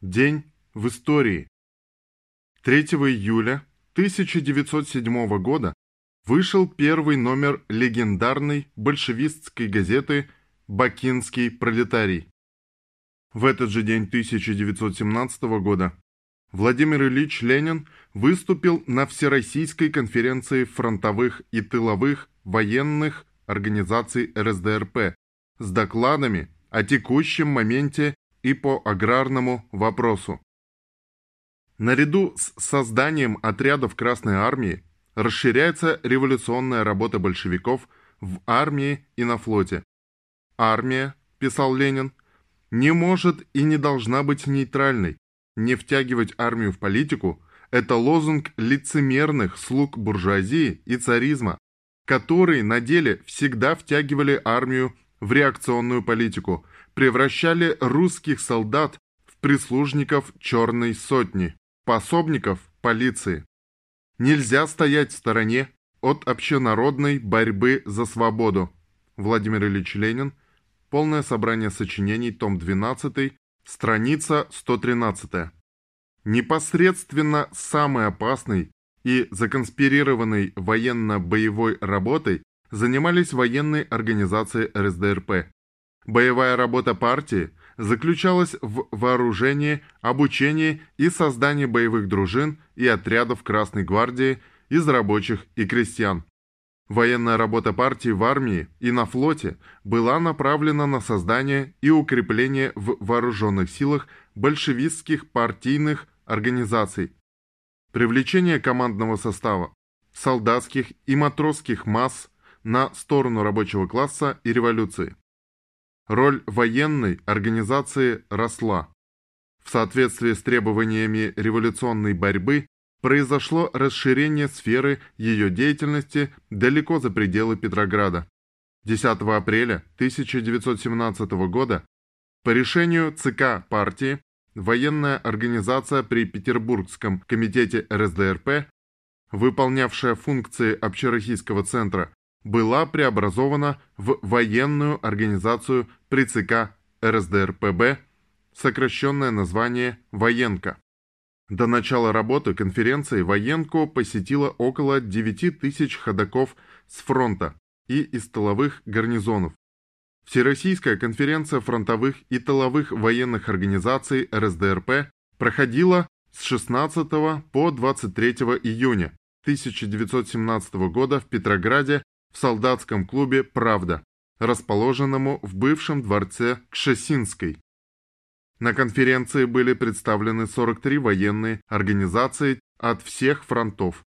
День в истории. 3 июля 1907 года вышел первый номер легендарной большевистской газеты «Бакинский пролетарий». В этот же день 1917 года Владимир Ильич Ленин выступил на Всероссийской конференции фронтовых и тыловых военных организаций РСДРП с докладами о текущем моменте и по аграрному вопросу. Наряду с созданием отрядов Красной Армии расширяется революционная работа большевиков в армии и на флоте. Армия, писал Ленин, не может и не должна быть нейтральной. Не втягивать армию в политику – это лозунг лицемерных слуг буржуазии и царизма, которые на деле всегда втягивали армию в реакционную политику, превращали русских солдат в прислужников черной сотни, пособников полиции. Нельзя стоять в стороне от общенародной борьбы за свободу. Владимир Ильич Ленин. Полное собрание сочинений, том 12, страница 113. Непосредственно самой опасной и законспирированной военно-боевой работой занимались военные организации РСДРП. Боевая работа партии заключалась в вооружении, обучении и создании боевых дружин и отрядов Красной гвардии из рабочих и крестьян. Военная работа партии в армии и на флоте была направлена на создание и укрепление в вооруженных силах большевистских партийных организаций, привлечение командного состава, солдатских и матросских масс на сторону рабочего класса и революции. Роль военной организации росла. В соответствии с требованиями революционной борьбы произошло расширение сферы ее деятельности далеко за пределы Петрограда. 10 апреля 1917 года по решению ЦК партии военная организация при Петербургском комитете РСДРП, выполнявшая функции Общероссийского центра была преобразована в военную организацию при ЦК РСДРПБ, сокращенное название «Военка». До начала работы конференции Военко посетила около 9 тысяч ходаков с фронта и из тыловых гарнизонов. Всероссийская конференция фронтовых и тыловых военных организаций РСДРП проходила с 16 по 23 июня 1917 года в Петрограде в солдатском клубе «Правда», расположенному в бывшем дворце Кшесинской. На конференции были представлены 43 военные организации от всех фронтов.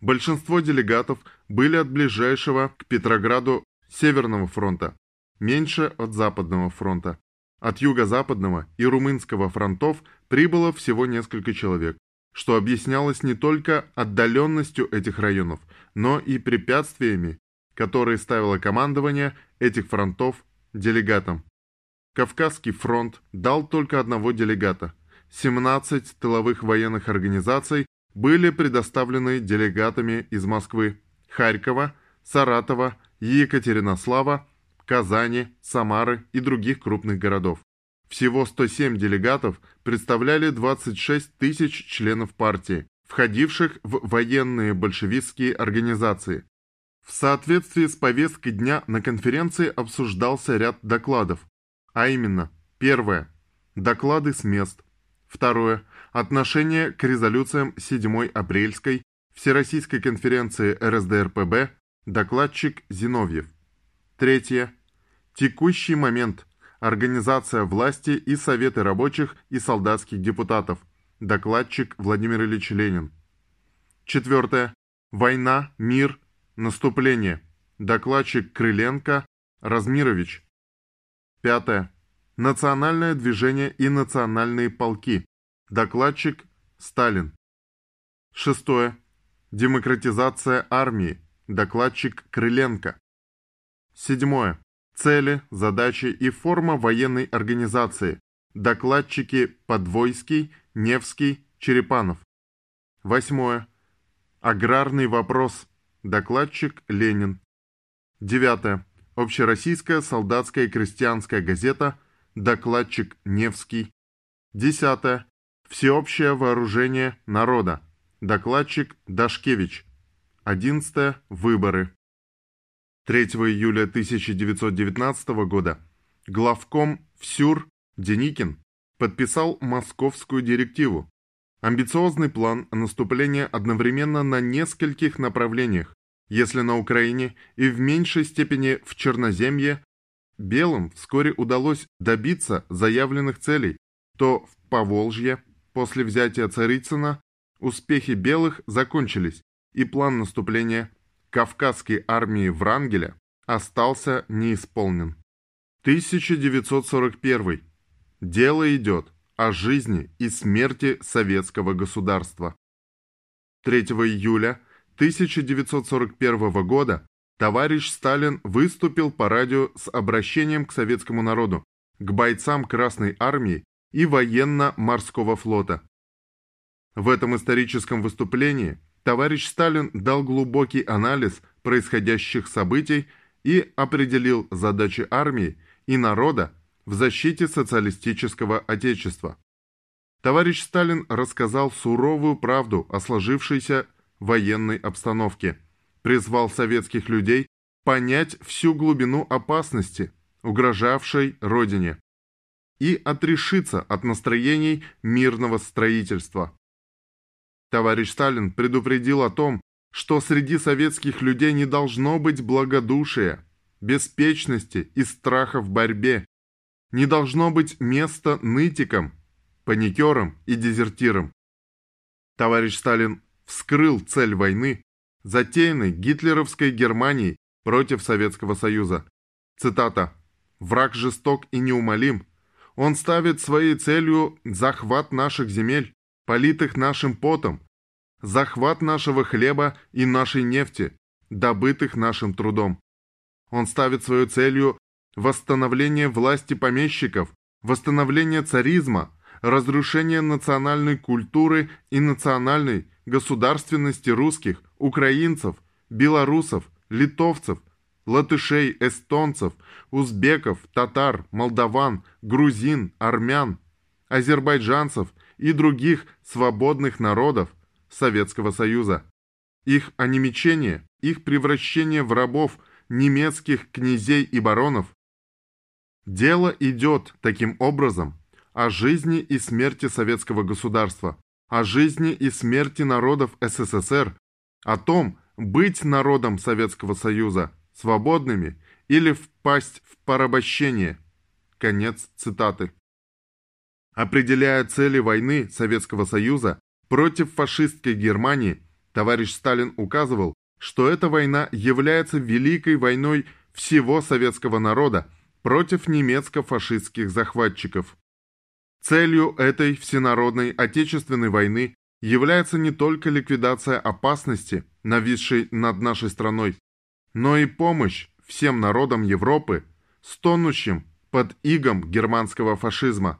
Большинство делегатов были от ближайшего к Петрограду Северного фронта, меньше от Западного фронта. От Юго-Западного и Румынского фронтов прибыло всего несколько человек, что объяснялось не только отдаленностью этих районов, но и препятствиями, которые ставило командование этих фронтов делегатам. Кавказский фронт дал только одного делегата. 17 тыловых военных организаций были предоставлены делегатами из Москвы, Харькова, Саратова, Екатеринослава, Казани, Самары и других крупных городов. Всего 107 делегатов представляли 26 тысяч членов партии, входивших в военные большевистские организации. В соответствии с повесткой дня на конференции обсуждался ряд докладов, а именно, первое – доклады с мест, второе – отношение к резолюциям 7 апрельской Всероссийской конференции РСДРПБ, докладчик Зиновьев, третье – текущий момент, организация власти и советы рабочих и солдатских депутатов, докладчик Владимир Ильич Ленин, четвертое – война, мир – Наступление. Докладчик Крыленко Размирович. Пятое. Национальное движение и национальные полки. Докладчик Сталин. Шестое. Демократизация армии. Докладчик Крыленко. Седьмое. Цели, задачи и форма военной организации. Докладчики Подвойский, Невский, Черепанов. Восьмое. Аграрный вопрос. Докладчик Ленин. Девятое. Общероссийская солдатская и крестьянская газета. Докладчик Невский. Десятое. Всеобщее вооружение народа. Докладчик Дашкевич. Одиннадцатое. Выборы. 3 июля 1919 года главком ВСЮР Деникин подписал московскую директиву. Амбициозный план наступления одновременно на нескольких направлениях, если на Украине и в меньшей степени в Черноземье, белым вскоре удалось добиться заявленных целей, то в Поволжье после взятия Царицына успехи белых закончились, и план наступления Кавказской армии Врангеля остался неисполнен. 1941. Дело идет о жизни и смерти советского государства. 3 июля 1941 года товарищ Сталин выступил по радио с обращением к советскому народу, к бойцам Красной Армии и военно-морского флота. В этом историческом выступлении товарищ Сталин дал глубокий анализ происходящих событий и определил задачи армии и народа в защите социалистического отечества. Товарищ Сталин рассказал суровую правду о сложившейся военной обстановке, призвал советских людей понять всю глубину опасности, угрожавшей Родине, и отрешиться от настроений мирного строительства. Товарищ Сталин предупредил о том, что среди советских людей не должно быть благодушия, беспечности и страха в борьбе, не должно быть места нытикам, паникерам и дезертирам. Товарищ Сталин вскрыл цель войны, затеянной гитлеровской Германией против Советского Союза. Цитата. «Враг жесток и неумолим. Он ставит своей целью захват наших земель, политых нашим потом, захват нашего хлеба и нашей нефти, добытых нашим трудом. Он ставит свою целью восстановление власти помещиков, восстановление царизма, разрушение национальной культуры и национальной государственности русских, украинцев, белорусов, литовцев, латышей, эстонцев, узбеков, татар, молдаван, грузин, армян, азербайджанцев и других свободных народов Советского Союза. Их онемечение, их превращение в рабов немецких князей и баронов. Дело идет, таким образом, о жизни и смерти советского государства, о жизни и смерти народов СССР, о том, быть народом Советского Союза свободными или впасть в порабощение. Конец цитаты определяя цели войны Советского Союза против фашистской Германии, товарищ Сталин указывал, что эта война является великой войной всего советского народа против немецко-фашистских захватчиков. Целью этой всенародной отечественной войны является не только ликвидация опасности, нависшей над нашей страной, но и помощь всем народам Европы, стонущим под игом германского фашизма.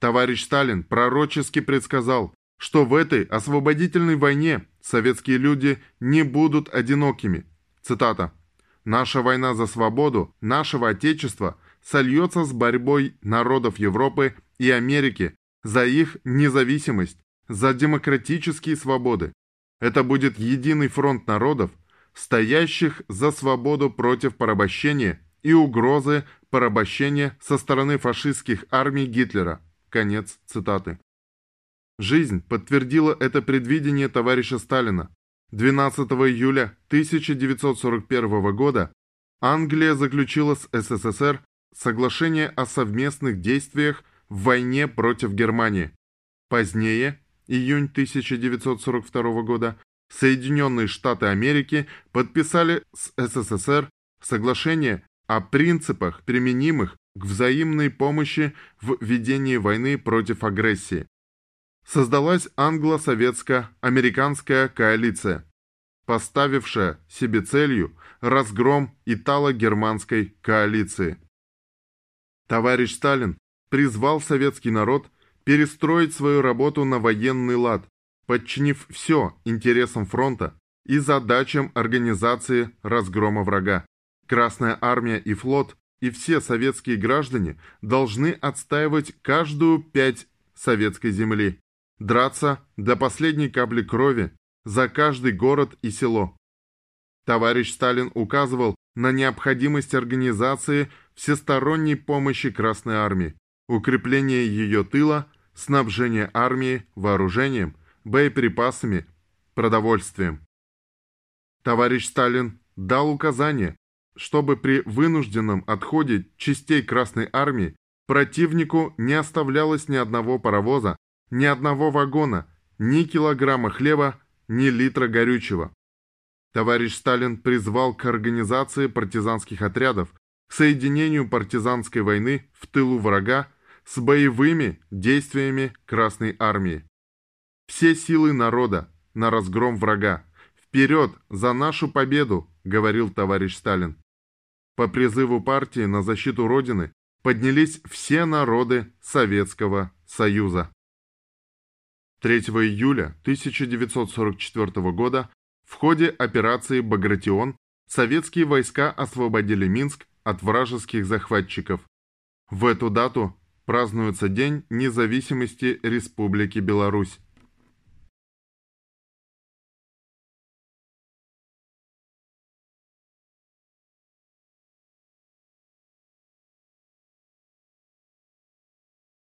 Товарищ Сталин пророчески предсказал, что в этой освободительной войне советские люди не будут одинокими. Цитата. «Наша война за свободу нашего Отечества сольется с борьбой народов Европы и Америки за их независимость, за демократические свободы. Это будет единый фронт народов, стоящих за свободу против порабощения и угрозы порабощения со стороны фашистских армий Гитлера. Конец цитаты. Жизнь подтвердила это предвидение товарища Сталина. 12 июля 1941 года Англия заключила с СССР соглашение о совместных действиях в войне против Германии. Позднее, июнь 1942 года, Соединенные Штаты Америки подписали с СССР соглашение о принципах, применимых к взаимной помощи в ведении войны против агрессии. Создалась англо-советско-американская коалиция, поставившая себе целью разгром итало-германской коалиции. Товарищ Сталин призвал советский народ перестроить свою работу на военный лад, подчинив все интересам фронта и задачам организации разгрома врага. Красная армия и флот и все советские граждане должны отстаивать каждую пять советской земли, драться до последней капли крови за каждый город и село. Товарищ Сталин указывал на необходимость организации всесторонней помощи Красной Армии, укрепления ее тыла, снабжения армии вооружением, боеприпасами, продовольствием. Товарищ Сталин дал указание, чтобы при вынужденном отходе частей Красной Армии противнику не оставлялось ни одного паровоза, ни одного вагона, ни килограмма хлеба, ни литра горючего. Товарищ Сталин призвал к организации партизанских отрядов, соединению партизанской войны в тылу врага с боевыми действиями Красной Армии. Все силы народа на разгром врага. Вперед за нашу победу, говорил товарищ Сталин. По призыву партии на защиту Родины поднялись все народы Советского Союза. 3 июля 1944 года в ходе операции «Багратион» советские войска освободили Минск от вражеских захватчиков. В эту дату празднуется День независимости Республики Беларусь.